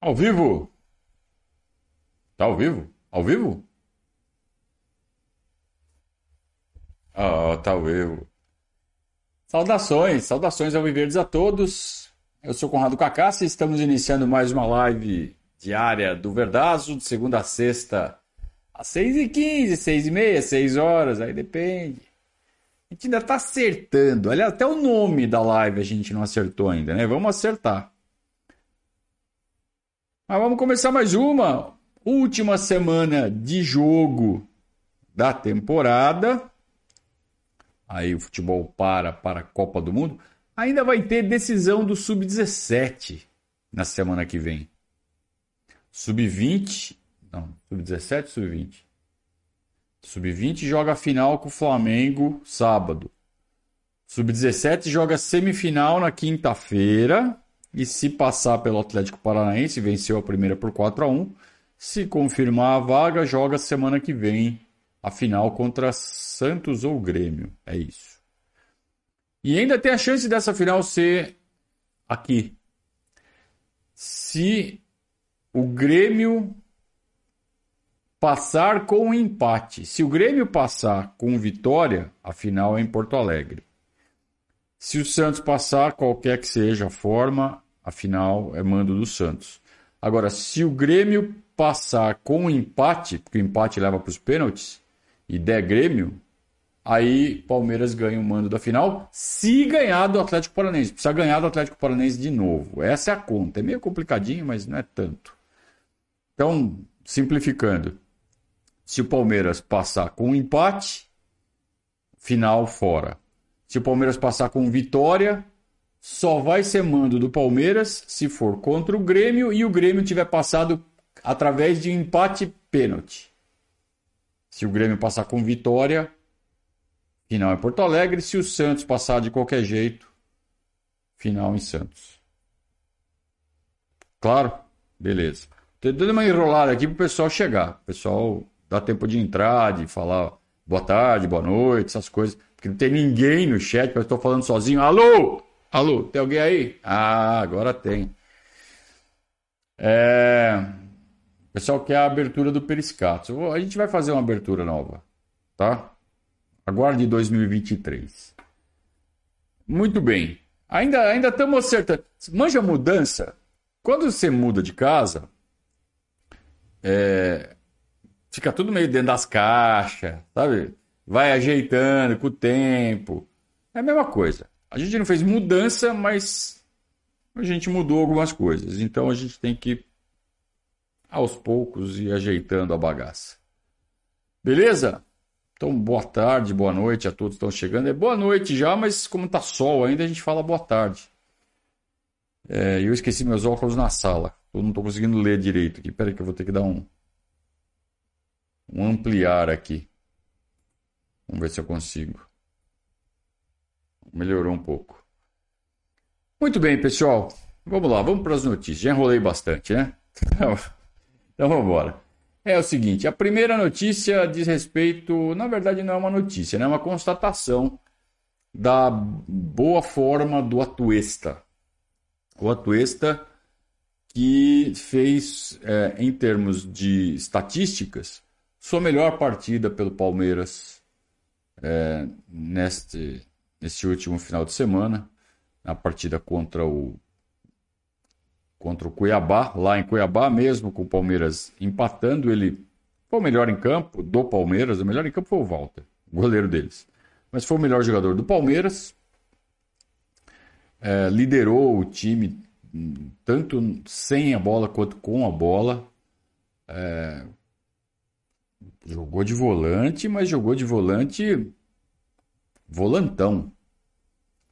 Ao vivo? Tá ao vivo? Ao vivo? Ah, tá ao vivo. Saudações, saudações ao Viverdes a todos. Eu sou Conrado Cacassi e estamos iniciando mais uma live diária do Verdazo, de segunda a sexta, às 6h15, 6h30, 6 horas, aí depende. A gente ainda tá acertando. Aliás, até o nome da live a gente não acertou ainda, né? Vamos acertar. Mas vamos começar mais uma. Última semana de jogo da temporada. Aí o futebol para para a Copa do Mundo. Ainda vai ter decisão do Sub-17 na semana que vem. Sub-20. Não, Sub-17, Sub-20. Sub-20 joga a final com o Flamengo sábado. Sub-17 joga semifinal na quinta-feira. E se passar pelo Atlético Paranaense, venceu a primeira por 4 a 1 Se confirmar a vaga, joga semana que vem a final contra Santos ou Grêmio. É isso. E ainda tem a chance dessa final ser aqui. Se o Grêmio passar com empate. Se o Grêmio passar com vitória, a final é em Porto Alegre. Se o Santos passar, qualquer que seja a forma, Afinal, é mando do Santos. Agora, se o Grêmio passar com empate, porque o empate leva para os pênaltis, e der Grêmio, aí Palmeiras ganha o mando da final, se ganhar do Atlético Paranaense. Precisa ganhar do Atlético Paranaense de novo. Essa é a conta. É meio complicadinho, mas não é tanto. Então, simplificando. Se o Palmeiras passar com empate, final fora. Se o Palmeiras passar com vitória, só vai ser mando do Palmeiras se for contra o Grêmio e o Grêmio tiver passado através de empate pênalti. Se o Grêmio passar com vitória, final em Porto Alegre. Se o Santos passar de qualquer jeito, final em Santos. Claro? Beleza. Tô dando uma enrolada aqui pro pessoal chegar. O pessoal dá tempo de entrar, de falar boa tarde, boa noite, essas coisas. Porque não tem ninguém no chat, eu estou falando sozinho. Alô? Alô, tem alguém aí? Ah, agora tem. É... O pessoal quer a abertura do Periscato. A gente vai fazer uma abertura nova, tá? Aguarde 2023. Muito bem. Ainda ainda estamos acertando. Manja mudança. Quando você muda de casa, é... fica tudo meio dentro das caixas, sabe? Vai ajeitando com o tempo. É a mesma coisa. A gente não fez mudança, mas a gente mudou algumas coisas. Então a gente tem que, aos poucos, ir ajeitando a bagaça. Beleza? Então, boa tarde, boa noite a todos que estão chegando. É boa noite já, mas como tá sol ainda, a gente fala boa tarde. É, eu esqueci meus óculos na sala. Eu não estou conseguindo ler direito aqui. Espera aí que eu vou ter que dar um, um ampliar aqui. Vamos ver se eu consigo. Melhorou um pouco. Muito bem, pessoal. Vamos lá, vamos para as notícias. Já enrolei bastante, né? Então vamos embora. É o seguinte, a primeira notícia diz respeito, na verdade não é uma notícia, né? é uma constatação da boa forma do Atuesta. O Atuesta que fez, é, em termos de estatísticas, sua melhor partida pelo Palmeiras é, neste, nesse último final de semana, na partida contra o contra o Cuiabá, lá em Cuiabá mesmo, com o Palmeiras empatando, ele foi o melhor em campo do Palmeiras, o melhor em campo foi o Walter, o goleiro deles. Mas foi o melhor jogador do Palmeiras, é, liderou o time tanto sem a bola quanto com a bola. É, jogou de volante, mas jogou de volante volantão.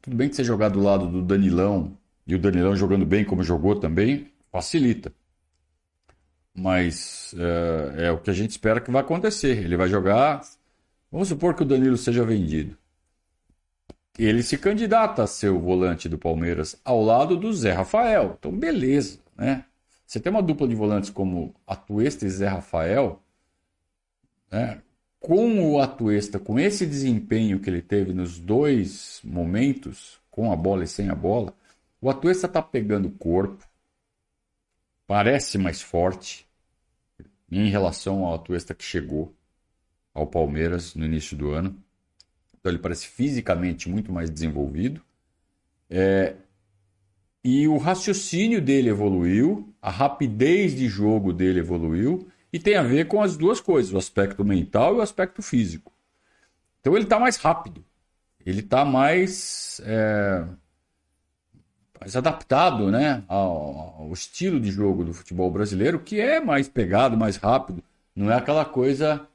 Tudo bem que você jogar do lado do Danilão e o Danilão jogando bem como jogou também, facilita. Mas é, é, o que a gente espera que vai acontecer. Ele vai jogar. Vamos supor que o Danilo seja vendido. Ele se candidata a ser o volante do Palmeiras ao lado do Zé Rafael. Então, beleza, né? Você tem uma dupla de volantes como Atuesta e Zé Rafael, né? Com o Atuesta, com esse desempenho que ele teve nos dois momentos, com a bola e sem a bola, o Atuesta está pegando corpo, parece mais forte em relação ao Atuesta que chegou ao Palmeiras no início do ano. Então ele parece fisicamente muito mais desenvolvido. É, e o raciocínio dele evoluiu, a rapidez de jogo dele evoluiu, e tem a ver com as duas coisas, o aspecto mental e o aspecto físico. Então ele está mais rápido, ele está mais, é, mais adaptado né, ao, ao, estilo de jogo do futebol brasileiro, que é mais pegado, mais rápido, não é aquela coisa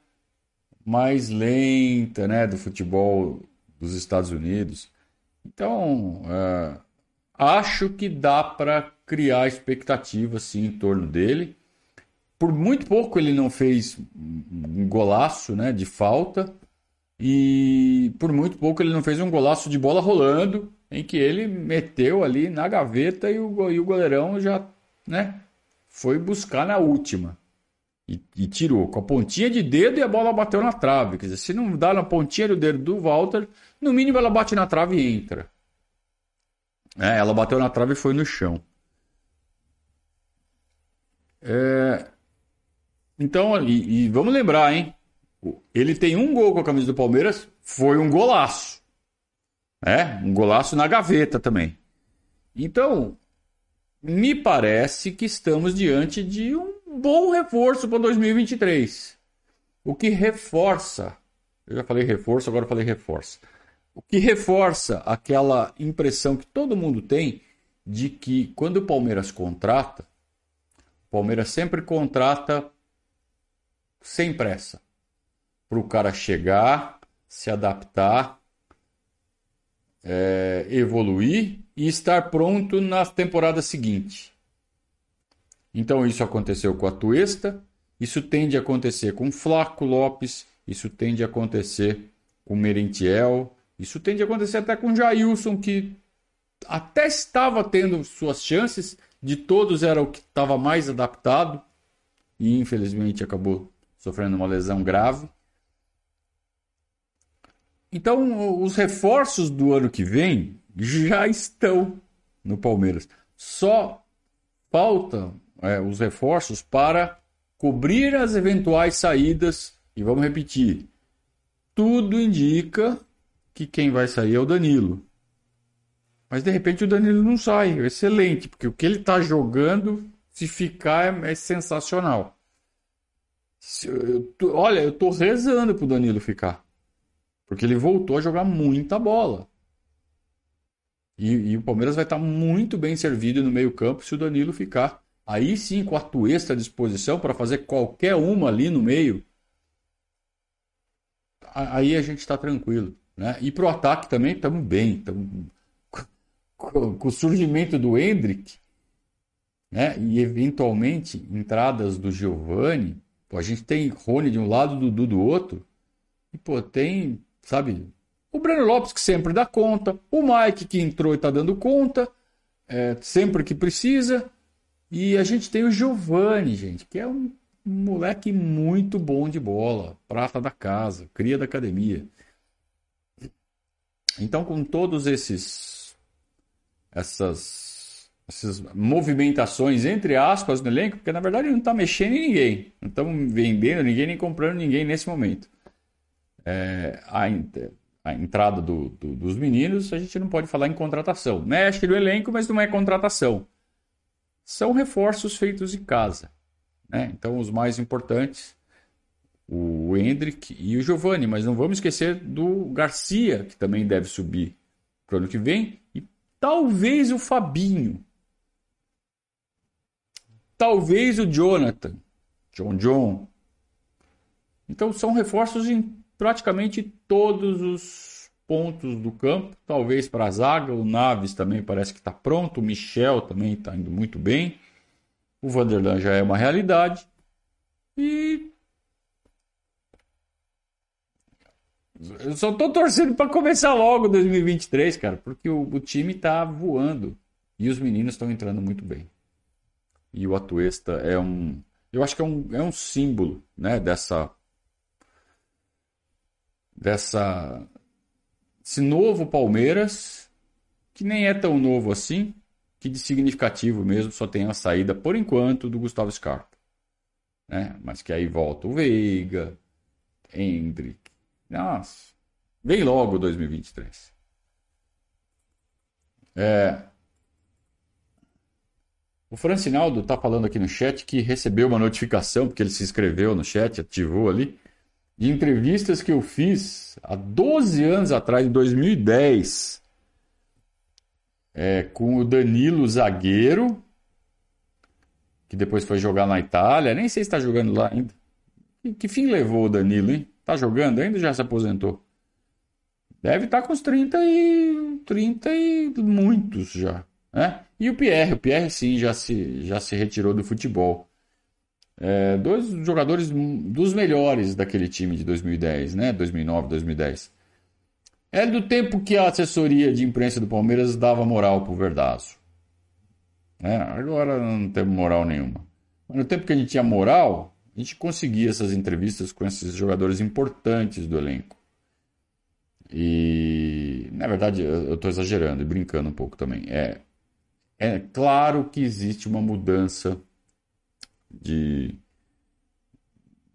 mais lenta né, do futebol dos Estados Unidos. Então, é, acho que dá para criar expectativa em torno dele. Por muito pouco ele não fez um golaço né, de falta e por muito pouco ele não fez um golaço de bola rolando, em que ele meteu ali na gaveta e o, e o goleirão já né, foi buscar na última. E, e, tirou com a pontinha de dedo e a bola bateu na trave. Quer dizer, se não dá na pontinha do dedo do Walter, no mínimo ela bate na trave e entra. É, ela bateu na trave e foi no chão. É... Então, e, e, vamos lembrar, hein? Ele tem um gol com a camisa do Palmeiras, foi um golaço. É, um golaço na gaveta também. Então, me parece que estamos diante de um bom reforço para 2023. O que reforça, eu já falei reforço, agora falei reforça. O que reforça aquela impressão que todo mundo tem de que quando o Palmeiras contrata, o Palmeiras sempre contrata sem pressa. Para o cara chegar, se adaptar, é, evoluir e estar pronto na temporada seguinte. Então isso aconteceu com a Tuesta, isso tende a acontecer com Flaco Lopes, isso tende a acontecer com Merentiel, isso tende a acontecer até com Jailson, que até estava tendo suas chances, de todos era o que estava mais adaptado e infelizmente acabou sofrendo uma lesão grave. Então, os reforços do ano que vem já estão no Palmeiras. Só faltam é, os reforços para cobrir as eventuais saídas. E vamos repetir: tudo indica que quem vai sair é o Danilo. Mas de repente o Danilo não sai. Excelente, porque o que ele está jogando, se ficar, é, é sensacional. Eu tô, olha, eu estou rezando para o Danilo ficar. Porque ele voltou a jogar muita bola. E, e o Palmeiras vai estar tá muito bem servido no meio-campo se o Danilo ficar. Aí sim, com a Tuesta à disposição para fazer qualquer uma ali no meio. Aí a gente está tranquilo. Né? E para o ataque também estamos bem. Tamo... Com o surgimento do Hendrick né? e eventualmente entradas do Giovani, pô, a gente tem Rony de um lado, Dudu do outro. E pô, tem, sabe, o Breno Lopes que sempre dá conta, o Mike que entrou e está dando conta, é, sempre que precisa. E a gente tem o Giovani, gente, que é um moleque muito bom de bola, prata da casa, cria da academia. Então, com todos esses essas, essas movimentações entre aspas no elenco, porque na verdade não está mexendo em ninguém, não estamos vendendo ninguém nem comprando ninguém nesse momento. É, a, a, entrada do, do, dos meninos, a gente não pode falar em contratação. Mexe no elenco, mas não é contratação. São reforços feitos em casa. Né? Então, os mais importantes o Hendrick e o Giovani, mas não vamos esquecer do Garcia, que também deve subir para o ano que vem, e talvez o Fabinho. Talvez o Jonathan, John John. Então são reforços em praticamente todos os pontos do campo. Talvez para a zaga, o Naves também parece que está pronto, o Michel também está indo muito bem. O Vanderlan já é uma realidade. E Eu só tô torcendo para começar logo 2023, cara, porque o, o, time tá voando e os meninos estão entrando muito bem. E o Atuesta é um, eu acho que é um, é um símbolo, né, dessa dessa esse novo Palmeiras que nem é tão novo assim, que de significativo mesmo só tem a saída, por enquanto, do Gustavo Scarpa. Né? Mas que aí volta o Veiga, Hendrick. Nossa, vem logo 2023. É, o Francinaldo está falando aqui no chat que recebeu uma notificação, porque ele se inscreveu no chat, ativou ali, de entrevistas que eu fiz há 12 anos atrás, em 2010, é, com o Danilo Zagueiro, que depois foi jogar na Itália. Nem sei se está jogando lá ainda. Que, fim levou o Danilo, hein? Tá jogando ainda já se aposentou? Deve estar tá com os 30 e. 30 e muitos já. Né? E o Pierre, o Pierre sim já se, já se retirou do futebol. É, dois jogadores dos melhores daquele time de 2010, né? 2009, 2010. É do tempo que a assessoria de imprensa do Palmeiras dava moral pro Verdaço. É, agora não temos moral nenhuma. Mas no tempo que a gente tinha moral, a gente conseguia essas entrevistas com esses jogadores importantes do elenco. E, na verdade, eu estou exagerando e brincando um pouco também. É, é claro que existe uma mudança de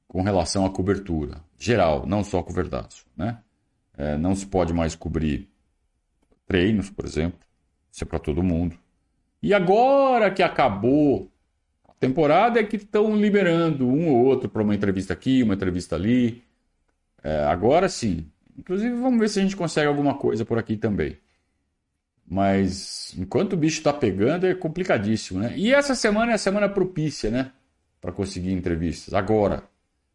com relação à cobertura geral, não só com Verdaço, né? É, não se pode mais cobrir treinos, por exemplo, isso é para todo mundo. E agora que acabou a temporada é que estão liberando um ou outro para uma entrevista aqui, uma entrevista ali. É, agora sim. Inclusive, vamos ver se a gente consegue alguma coisa por aqui também. Mas enquanto o bicho está pegando, é complicadíssimo, né? E essa semana é a semana propícia, né? Para conseguir entrevistas. Agora.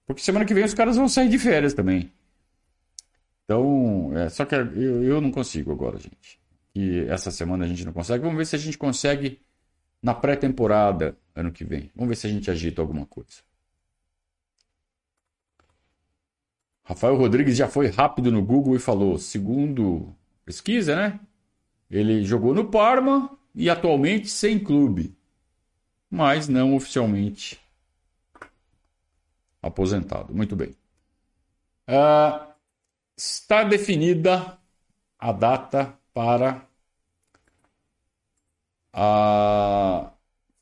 Porque semana que vem os caras vão sair de férias também. Então, é, só que eu, eu não consigo agora, gente. E essa semana a gente não consegue. Vamos ver se a gente consegue na pré-temporada ano que vem. Vamos ver se a gente agita alguma coisa. Rafael Rodrigues já foi rápido no Google e falou: segundo pesquisa, né? Ele jogou no Parma e atualmente sem clube, mas não oficialmente aposentado. Muito bem. Uh, está definida a data para a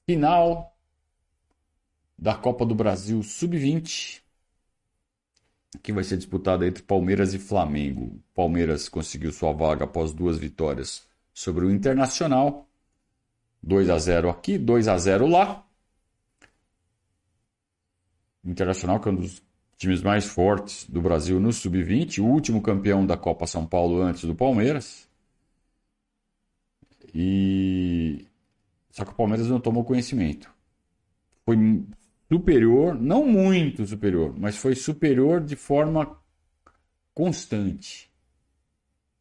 final da Copa do Brasil Sub-20, que vai ser disputada entre Palmeiras e Flamengo. Palmeiras conseguiu sua vaga após duas vitórias sobre o Internacional. 2 a 0 aqui, 2 a 0 lá. Internacional, que é um dos times mais fortes do Brasil no Sub-20, o último campeão da Copa São Paulo antes do Palmeiras. E só que o Palmeiras não tomou conhecimento. Foi superior, não muito superior, mas foi superior de forma constante,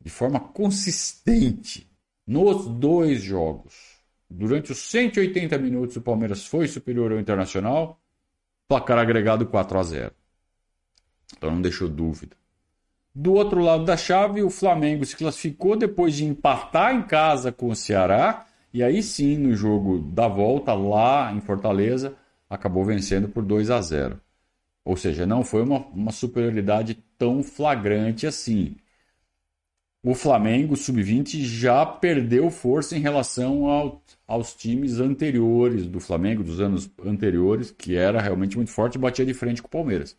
de forma consistente nos dois jogos. Durante os 180 minutos, o Palmeiras foi superior ao Internacional, placar agregado 4 a 0. Então não deixou dúvida. Do outro lado da chave, o Flamengo se classificou depois de empatar em casa com o Ceará. E aí sim, no jogo da volta, lá em Fortaleza, acabou vencendo por 2 a 0. Ou seja, não foi uma, uma superioridade tão flagrante assim o Flamengo sub-20 já perdeu força em relação ao, aos times anteriores do Flamengo, dos anos anteriores, que era realmente muito forte e batia de frente com o Palmeiras.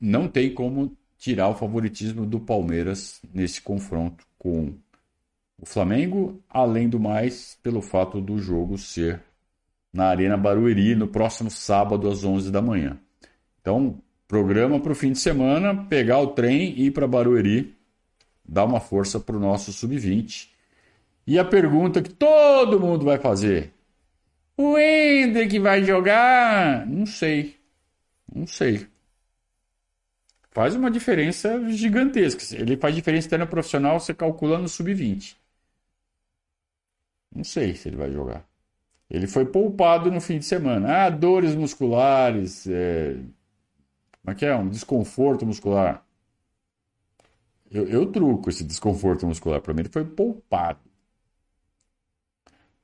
Não tem como tirar o favoritismo do Palmeiras nesse confronto com o Flamengo, além do mais, pelo fato do jogo ser na Arena Barueri no próximo sábado às 11 da manhã. Então, programa para o fim de semana, pegar o trem e ir para Barueri dar uma força para o nosso sub-20. E a pergunta que todo mundo vai fazer: o Hendrick vai jogar? Não sei. Não sei. Faz uma diferença gigantesca. Ele faz diferença até no profissional, você calcula no sub-20. Não sei se ele vai jogar. Ele foi poupado no fim de semana. Ah, dores musculares. É... Como é que é? Um desconforto muscular. Eu, eu truco esse desconforto muscular. Para mim, ele foi poupado.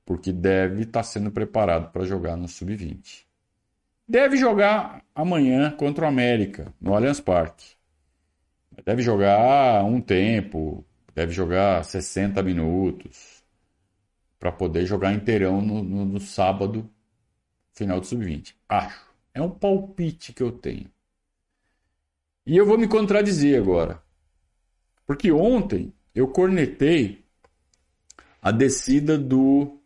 Porque deve estar tá sendo preparado para jogar no Sub-20. Deve jogar amanhã contra o América, no Allianz Parque. Deve jogar um tempo, deve jogar 60 minutos. para poder jogar inteirão no, no, no sábado, final do sub-20. Acho. É um palpite que eu tenho. E eu vou me contradizer agora. Porque ontem eu cornetei a descida do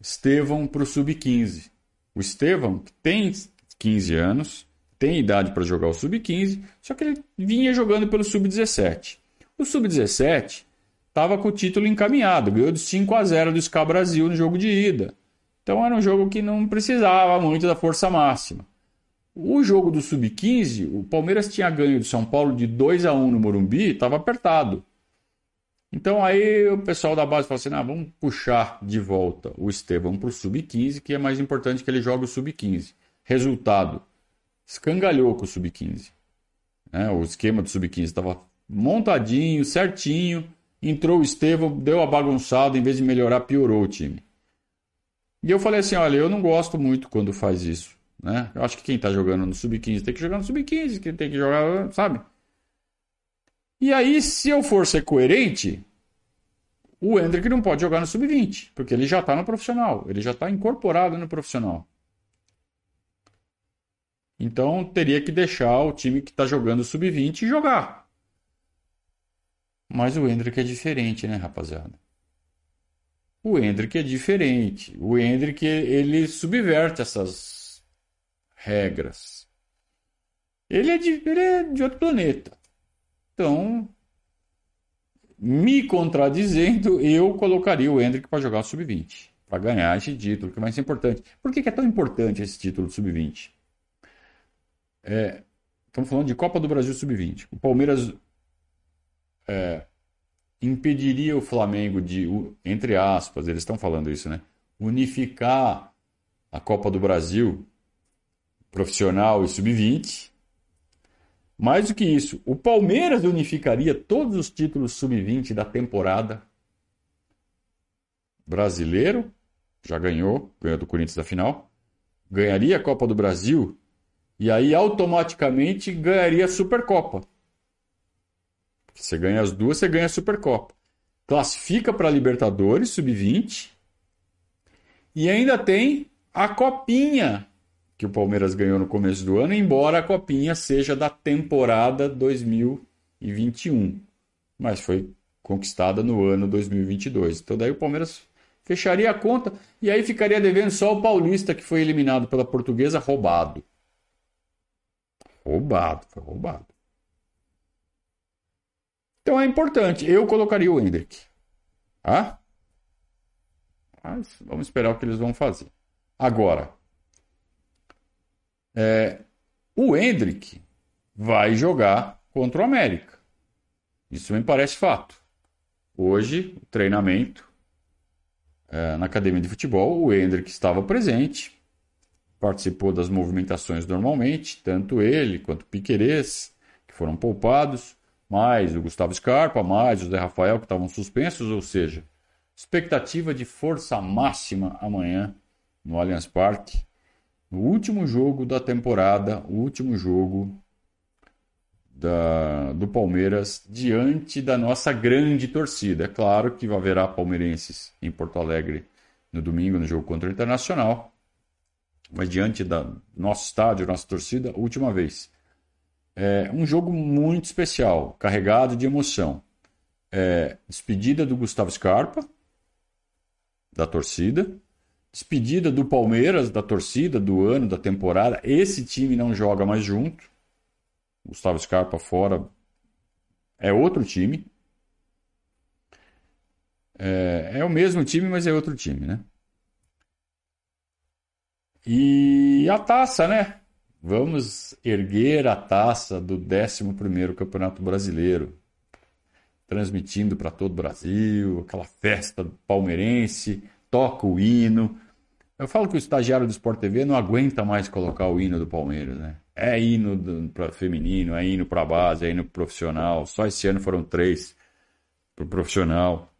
Estevão para o sub-15. O Estevão, tem 15 anos, tem idade para jogar o sub-15, só que ele vinha jogando pelo sub-17. O sub-17 estava com o título encaminhado, ganhou de 5 a 0 do SCA Brasil no jogo de ida. Então era um jogo que não precisava muito da força máxima. O jogo do Sub-15, o Palmeiras tinha ganho do São Paulo de 2 a 1 no Morumbi, estava apertado. Então aí o pessoal da base falou assim: ah, vamos puxar de volta o Estevão para o Sub-15, que é mais importante que ele jogue o Sub-15. Resultado: escangalhou com o Sub-15. Né? O esquema do Sub-15 estava montadinho, certinho. Entrou o Estevão, deu a bagunçada, em vez de melhorar, piorou o time. E eu falei assim: olha, eu não gosto muito quando faz isso. Né? Eu acho que quem está jogando no sub-15 tem que jogar no sub-15, quem tem que jogar, sabe? E aí, se eu for ser coerente, o Hendrick não pode jogar no sub-20, porque ele já está no profissional, ele já está incorporado no profissional. Então teria que deixar o time que está jogando sub-20 jogar. Mas o Hendrick é diferente, né, rapaziada? O Hendrick é diferente. O Hendrick ele subverte essas regras. Ele é de, ele é de outro planeta. Então, me contradizendo, eu colocaria o Hendrick para jogar o sub-20, para ganhar esse título, que é mais importante. Por que, que é tão importante esse título sub-20? É, estamos falando de Copa do Brasil sub-20. O Palmeiras é, impediria o Flamengo de, entre aspas, eles estão falando isso, né? Unificar a Copa do Brasil profissional e sub-20. Mais do que isso, o Palmeiras unificaria todos os títulos sub-20 da temporada. Brasileiro, já ganhou, ganhou do Corinthians da final. Ganharia a Copa do Brasil e aí automaticamente ganharia a Supercopa. Você ganha as duas, você ganha a Supercopa. Classifica para Libertadores sub-20 e ainda tem a Copinha que o Palmeiras ganhou no começo do ano, embora a copinha seja da temporada 2021, mas foi conquistada no ano 2022. Então daí o Palmeiras fecharia a conta e aí ficaria devendo só o Paulista que foi eliminado pela Portuguesa roubado. Roubado, foi roubado. Então é importante. Eu colocaria o Hendrick. Ah? Mas vamos esperar o que eles vão fazer. Agora, é, o Hendrick vai jogar contra o América. Isso me parece fato. Hoje, treinamento é, na academia de futebol, o Hendrick estava presente, participou das movimentações normalmente, tanto ele quanto Piquerez, que foram poupados, mais o Gustavo Scarpa, mais o Zé Rafael, que estavam suspensos, ou seja, expectativa de força máxima amanhã no Allianz Parque no último jogo da temporada, o último jogo da, do Palmeiras diante da nossa grande torcida. É claro que haverá palmeirenses em Porto Alegre no domingo no jogo contra o Internacional, mas diante da nosso estádio, nossa torcida, última vez. É um jogo muito especial, carregado de emoção. É, despedida do Gustavo Scarpa, da torcida, Despedida do Palmeiras, da torcida, do ano, da temporada. Esse time não joga mais junto. Gustavo Scarpa fora. É outro time. É, é o mesmo time, mas é outro time, né? E a taça, né? Vamos erguer a taça do 11º Campeonato Brasileiro. Transmitindo para todo o Brasil, aquela festa palmeirense, toca o hino, eu falo que o estagiário do Sport TV não aguenta mais colocar o hino do Palmeiras, né? É hino para feminino, é hino para base, é hino profissional. Só esse ano foram três pro profissional.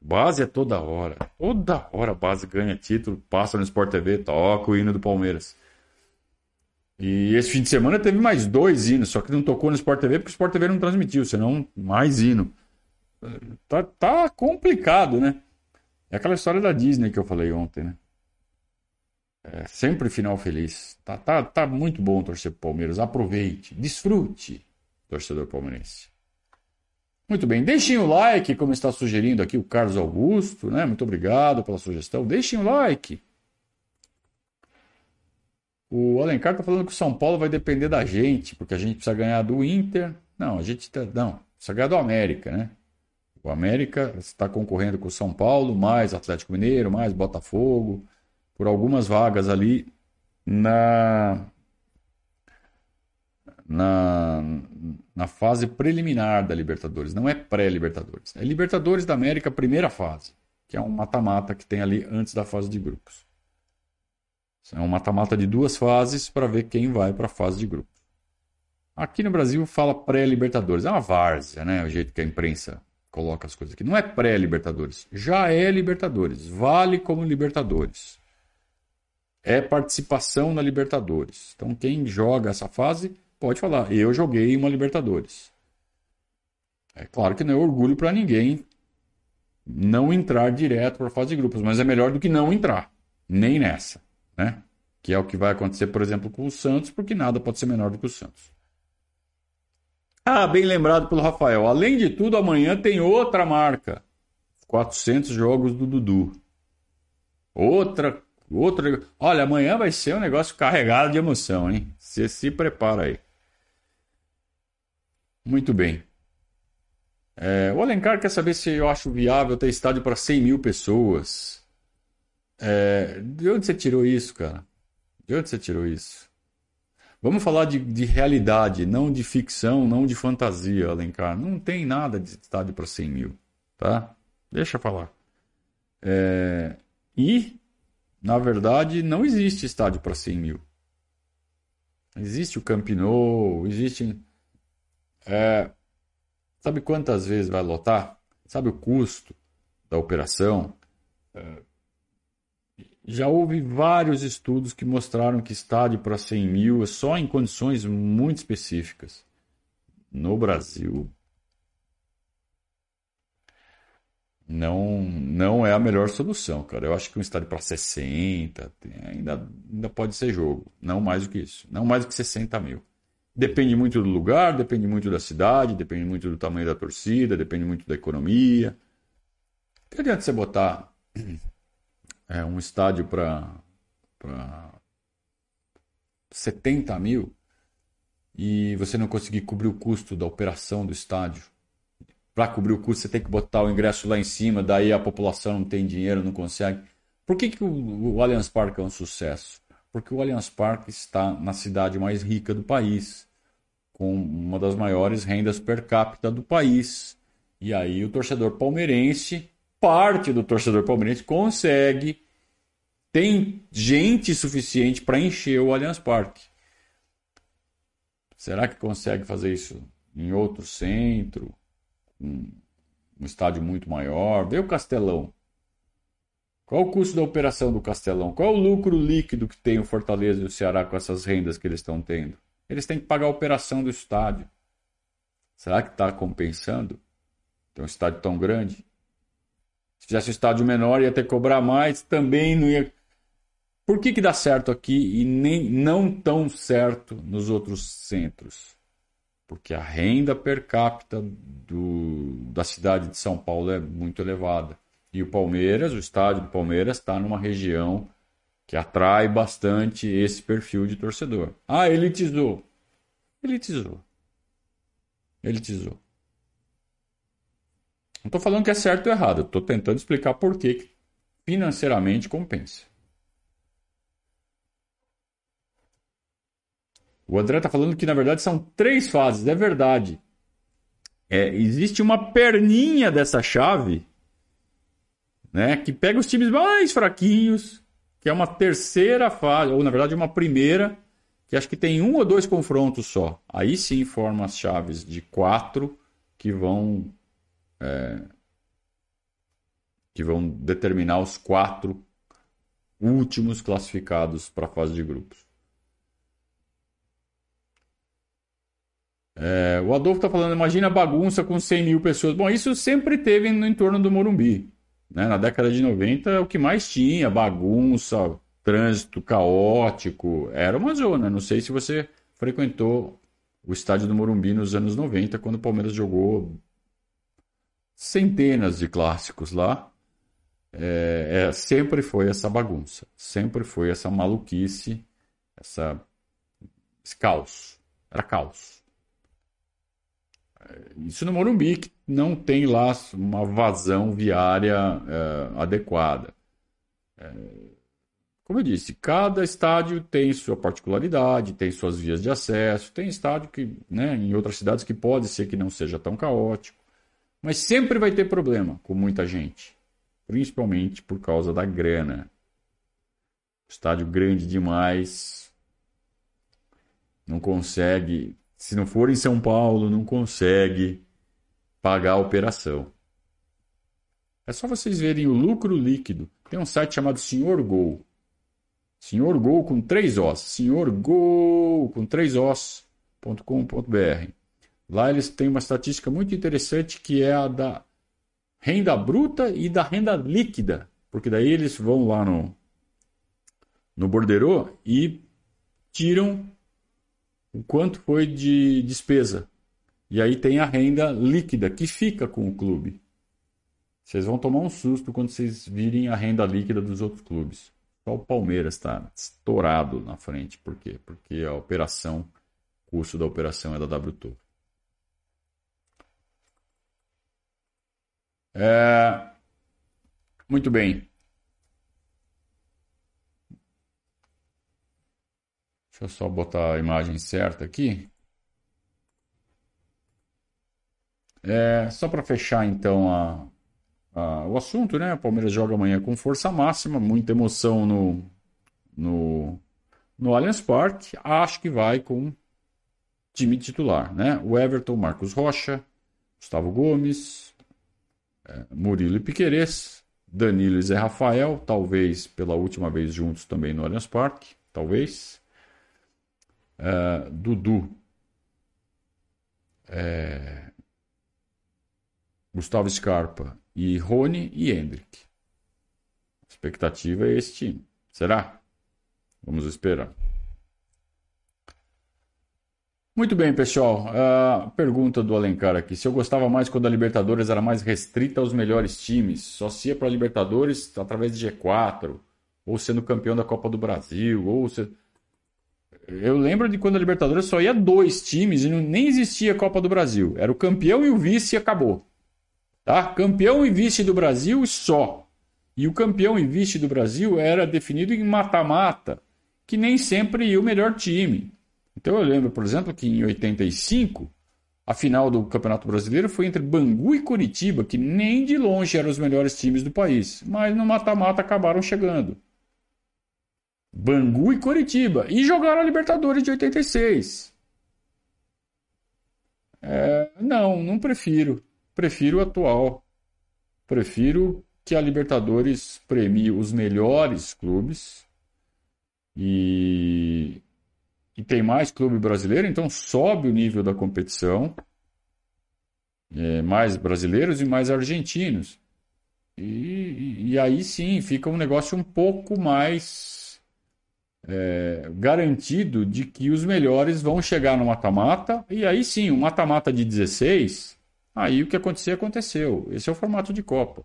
Base é toda hora. Toda hora a base ganha título, passa no Sport TV, toca o hino do Palmeiras. E esse fim de semana teve mais dois hinos, só que não tocou no Sport TV porque o Sport TV não transmitiu, senão mais hino. Tá, tá complicado, né? É aquela história da Disney que eu falei ontem, né? É sempre final feliz. Tá, tá, tá muito bom torcer pro Palmeiras. Aproveite, desfrute, torcedor palmeirense. Muito bem, deixem o like, como está sugerindo aqui o Carlos Augusto, né? Muito obrigado pela sugestão. Deixem o like. O Alencar está falando que o São Paulo vai depender da gente, porque a gente precisa ganhar do Inter. Não, a gente tá, não, precisa ganhar do América, né? O América está concorrendo com o São Paulo, mais Atlético Mineiro, mais Botafogo, por algumas vagas ali na na, na fase preliminar da Libertadores. Não é pré-Libertadores. É Libertadores da América, primeira fase, que é um mata-mata que tem ali antes da fase de grupos. É um mata-mata de duas fases para ver quem vai para a fase de grupos. Aqui no Brasil fala pré-Libertadores. É uma várzea, né? O jeito que a imprensa coloca as coisas aqui. Não é pré-Libertadores. Já é Libertadores. Vale como Libertadores. É participação na Libertadores. Então, quem joga essa fase pode falar. Eu joguei uma Libertadores. É claro que não é orgulho para ninguém não entrar direto para a fase de grupos, mas é melhor do que não entrar. Nem nessa né? Que é o que vai acontecer, por exemplo, com o Santos, porque nada pode ser menor do que o Santos. Ah, bem lembrado pelo Rafael. Além de tudo, amanhã tem outra marca. 400 jogos do Dudu. Outra, outra. Olha, amanhã vai ser um negócio carregado de emoção, hein? Você se prepara aí. Muito bem. É, o Alencar quer saber se eu acho viável ter estádio para 100 mil pessoas. É, de onde você tirou isso, cara? De onde você tirou isso? Vamos falar de, de realidade, não de ficção, não de fantasia, Alencar. Não tem nada de estádio para 100 mil, tá? Deixa eu falar. É, e, na verdade, não existe estádio para 100 mil. Existe o Camp Nou, existe... É, sabe quantas vezes vai lotar? Sabe o custo da operação? É, já houve vários estudos que mostraram que estádio para 100 mil é só em condições muito específicas. No Brasil, não, não é a melhor solução, cara. Eu acho que um estádio para 60 ainda, ainda pode ser jogo. Não mais do que isso. Não mais do que 60 mil. Depende muito do lugar, depende muito da cidade, depende muito do tamanho da torcida, depende muito da economia. Que adianta você botar é, um estádio para 70 mil e você não conseguir cobrir o custo da operação do estádio. Para cobrir o custo, você tem que botar o ingresso lá em cima, daí a população não tem dinheiro, não consegue. Por que, que o, o Allianz Parque é um sucesso? Porque o Allianz Parque está na cidade mais rica do país, com uma das maiores rendas per capita do país. E aí o torcedor palmeirense, parte do torcedor palmeirense, consegue tem gente suficiente para encher o Allianz Parque. Será que consegue fazer isso em outro centro? Um, estádio muito maior? Vê o Castelão. Qual o custo da operação do Castelão? Qual o lucro líquido que tem o Fortaleza e o Ceará com essas rendas que eles estão tendo? Eles têm que pagar a operação do estádio. Será que está compensando? Ter um estádio tão grande? Se fizesse um estádio menor, ia ter que cobrar mais, também não ia por que, que dá certo aqui e nem, não tão certo nos outros centros? Porque a renda per capita do, da cidade de São Paulo é muito elevada. E o Palmeiras, o estádio do Palmeiras, está numa região que atrai bastante esse perfil de torcedor. Ah, elitizou. Elitizou. Elitizou. Não estou falando que é certo ou errado, estou tentando explicar por que financeiramente compensa. O André está falando que na verdade são três fases, é verdade. É, existe uma perninha dessa chave, né, que pega os times mais fraquinhos, que é uma terceira fase, ou na verdade uma primeira, que acho que tem um ou dois confrontos só. Aí sim forma as chaves de quatro que vão é, que vão determinar os quatro últimos classificados para a fase de grupos. É, o Adolfo está falando, imagina a bagunça com 100 mil pessoas. Bom, isso sempre teve no entorno do Morumbi. Né? Na década de 90 é o que mais tinha, bagunça, trânsito caótico, era uma zona. Não sei se você frequentou o estádio do Morumbi nos anos 90, quando o Palmeiras jogou centenas de clássicos lá. É, é, sempre foi essa bagunça, sempre foi essa maluquice, essa, esse caos. Era caos. É, isso no Morumbi, que não tem lá uma vazão viária é, adequada. É, como eu disse, cada estádio tem sua particularidade, tem suas vias de acesso, tem estádio que, né, em outras cidades que pode ser que não seja tão caótico, mas sempre vai ter problema com muita gente principalmente por causa da grana. Estádio grande demais, não consegue, se não for em São Paulo, não consegue pagar a operação. É só vocês verem o lucro líquido. Tem um site chamado Senhor Gol. Senhor Gol com três Os. Senhor Gol com três Os.com.br. Lá eles têm uma estatística muito interessante que é a da renda bruta e da renda líquida, porque daí eles vão lá no, no borderô e tiram o quanto foi de despesa. E aí tem a renda líquida que fica com o clube. Vocês vão tomar um susto quando vocês virem a renda líquida dos outros clubes. Só o Palmeiras está estourado na frente. Por quê? Porque a operação, o custo da operação é da W Torre. É... Muito bem. Deixa eu só botar a imagem certa aqui. É, só para fechar então a, a, o assunto, né? O Palmeiras joga amanhã com força máxima, muita emoção no, no, no Allianz Parque. Acho que vai com time titular, né? O Everton, Marcos Rocha, Gustavo Gomes, é, Murilo e Piquerez, Danilo e Zé Rafael, talvez pela última vez juntos também no Allianz Parque, talvez. É, Dudu. É, Gustavo Scarpa e Rony e Hendrick. A expectativa é esse time. Será? Vamos esperar. Muito bem, pessoal. Pergunta do Alencar aqui. Se eu gostava mais quando a Libertadores era mais restrita aos melhores times, só se ia para a Libertadores através de G4, ou sendo campeão da Copa do Brasil, ou se... Eu lembro de quando a Libertadores só ia dois times e não, nem existia Copa do Brasil. Era o campeão e o vice e acabou. Tá? Campeão e vice do Brasil só. E o campeão e vice do Brasil era definido em mata-mata, que nem sempre ia o melhor time. Então eu lembro, por exemplo, que em 85, a final do Campeonato Brasileiro foi entre Bangu e Curitiba, que nem de longe eram os melhores times do país, mas no mata-mata acabaram chegando. Bangu e Curitiba. E jogaram a Libertadores de 86. É, não, não prefiro. Prefiro o atual. Prefiro que a Libertadores premie os melhores clubes e e tem mais clube brasileiro, então sobe o nível da competição. É, mais brasileiros e mais argentinos. E, e, aí sim fica um negócio um pouco mais é, garantido de que os melhores vão chegar no mata-mata. E aí sim, um mata-mata de 16, aí o que acontecer, aconteceu. Esse é o formato de Copa.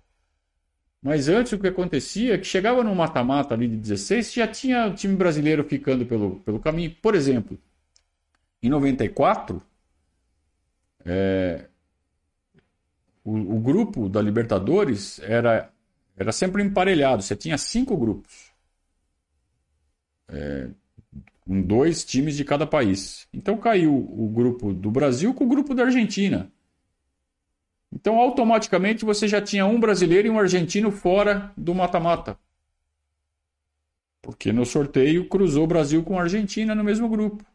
Mas antes o que acontecia é que chegava no mata-mata ali de 16, já tinha time brasileiro ficando pelo, pelo caminho. Por exemplo, em 94, é, o, o, grupo da Libertadores era, era sempre emparelhado. Você tinha cinco grupos. É, com dois times de cada país. Então caiu o grupo do Brasil com o grupo da Argentina. Então, automaticamente, você já tinha um brasileiro e um argentino fora do mata-mata. Porque no sorteio cruzou o Brasil com a Argentina no mesmo grupo.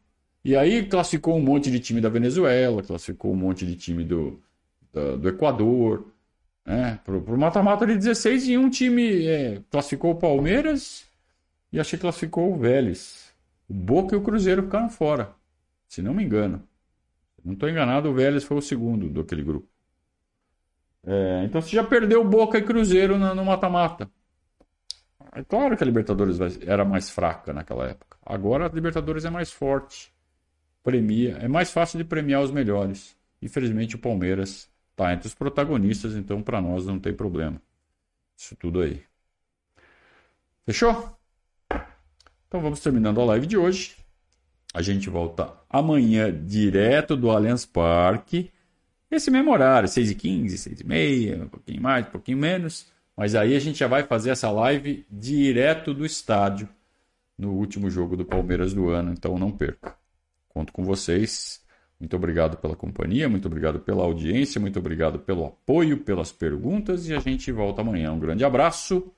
E aí classificou um monte de time da Venezuela, classificou um monte de time do, do, do Equador. Né? Para o mata-mata de 16 e um time é, classificou o Palmeiras e acho que classificou o Vélez. O Boca e o Cruzeiro ficaram fora, se não me engano. Não estou enganado, o Vélez foi o segundo daquele grupo. É, então você já perdeu Boca e Cruzeiro no mata-mata. É claro que a Libertadores era mais fraca naquela época. Agora a Libertadores é mais forte. Premia, é mais fácil de premiar os melhores. Infelizmente o Palmeiras está entre os protagonistas, então para nós não tem problema. Isso tudo aí. Fechou? Então vamos terminando a live de hoje. A gente volta amanhã direto do Allianz Parque. Esse mesmo horário, 6h15, 6h30, um pouquinho mais, um pouquinho menos. Mas aí a gente já vai fazer essa live direto do estádio no último jogo do Palmeiras do ano, então não perca. Conto com vocês. Muito obrigado pela companhia, muito obrigado pela audiência, muito obrigado pelo apoio, pelas perguntas e a gente volta amanhã. Um grande abraço.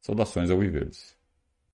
Saudações ao Viverdes.